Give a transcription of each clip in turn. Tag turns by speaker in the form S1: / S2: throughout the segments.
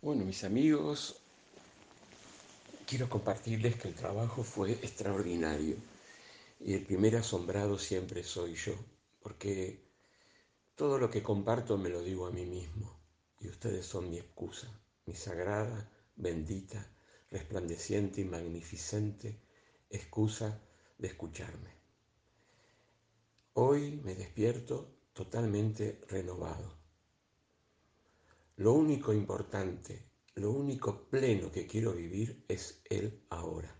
S1: Bueno, mis amigos, quiero compartirles que el trabajo fue extraordinario. Y el primer asombrado siempre soy yo, porque todo lo que comparto me lo digo a mí mismo. Y ustedes son mi excusa, mi sagrada, bendita, resplandeciente y magnificente excusa de escucharme. Hoy me despierto totalmente renovado lo único importante, lo único pleno que quiero vivir es el ahora.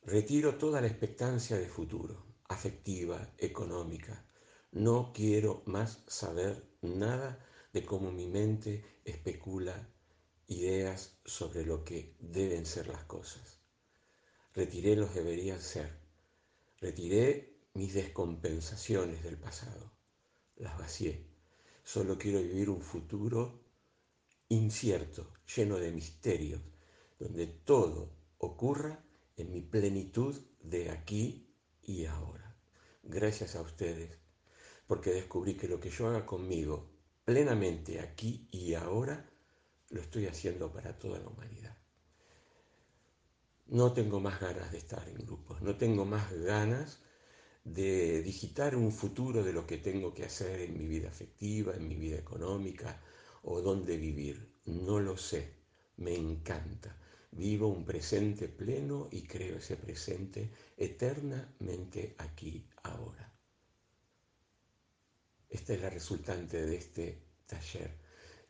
S1: Retiro toda la expectancia de futuro, afectiva, económica. No quiero más saber nada de cómo mi mente especula ideas sobre lo que deben ser las cosas. Retiré los deberían ser. Retiré mis descompensaciones del pasado. Las vacié Solo quiero vivir un futuro incierto, lleno de misterios, donde todo ocurra en mi plenitud de aquí y ahora. Gracias a ustedes, porque descubrí que lo que yo haga conmigo plenamente aquí y ahora, lo estoy haciendo para toda la humanidad. No tengo más ganas de estar en grupos, no tengo más ganas de digitar un futuro de lo que tengo que hacer en mi vida afectiva, en mi vida económica o dónde vivir. No lo sé, me encanta. Vivo un presente pleno y creo ese presente eternamente aquí, ahora. Esta es la resultante de este taller.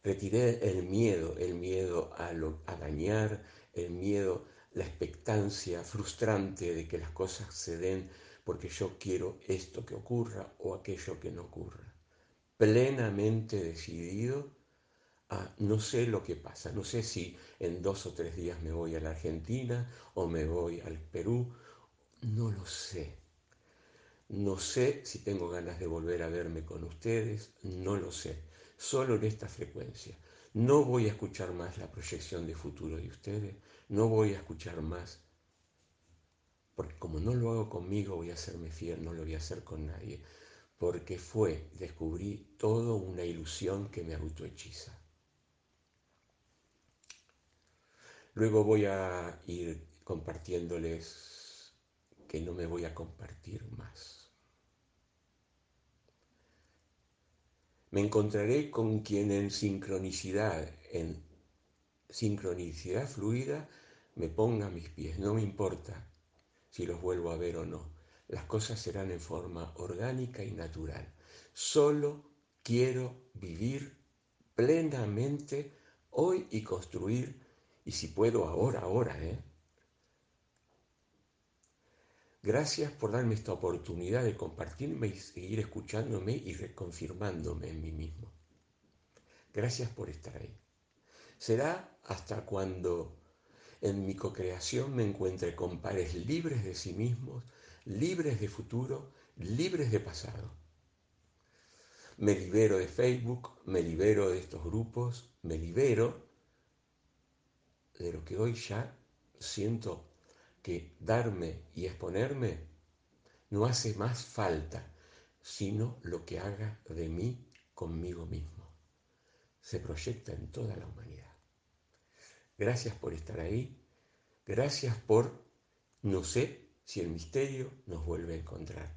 S1: Retiré el miedo, el miedo a, a dañar, el miedo, la expectancia frustrante de que las cosas se den porque yo quiero esto que ocurra o aquello que no ocurra. Plenamente decidido a no sé lo que pasa, no sé si en dos o tres días me voy a la Argentina o me voy al Perú, no lo sé. No sé si tengo ganas de volver a verme con ustedes, no lo sé. Solo en esta frecuencia. No voy a escuchar más la proyección de futuro de ustedes, no voy a escuchar más porque como no lo hago conmigo, voy a hacerme fiel, no lo voy a hacer con nadie. Porque fue, descubrí todo una ilusión que me autohechiza. Luego voy a ir compartiéndoles que no me voy a compartir más. Me encontraré con quien en sincronicidad, en sincronicidad fluida, me ponga a mis pies. No me importa si los vuelvo a ver o no. Las cosas serán en forma orgánica y natural. Solo quiero vivir plenamente hoy y construir, y si puedo ahora, ahora, ¿eh? Gracias por darme esta oportunidad de compartirme y seguir escuchándome y reconfirmándome en mí mismo. Gracias por estar ahí. Será hasta cuando en mi cocreación me encuentre con pares libres de sí mismos, libres de futuro, libres de pasado. Me libero de Facebook, me libero de estos grupos, me libero de lo que hoy ya siento que darme y exponerme no hace más falta, sino lo que haga de mí conmigo mismo. Se proyecta en toda la humanidad. Gracias por estar ahí. Gracias por, no sé si el misterio nos vuelve a encontrar,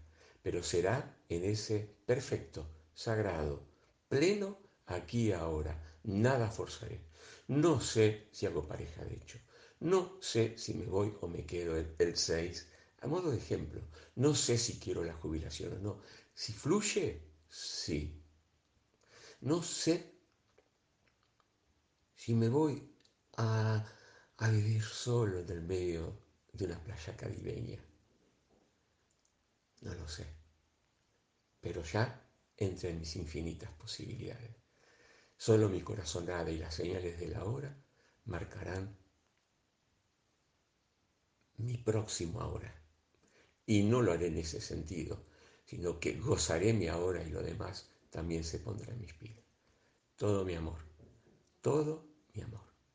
S1: pero será en ese perfecto, sagrado, pleno, aquí y ahora. Nada forzaré. No sé si hago pareja de hecho. No sé si me voy o me quedo el 6. A modo de ejemplo, no sé si quiero la jubilación o no. Si fluye, sí. No sé si me voy a, vivir solo en el medio de una playa caribeña. No lo sé. Pero ya entre mis infinitas posibilidades. Solo mi corazonada y las señales de la hora marcarán mi próximo ahora. Y no lo haré en ese sentido, sino que gozaré mi ahora y lo demás también se pondrá en mis pies. Todo mi amor, todo mi amor.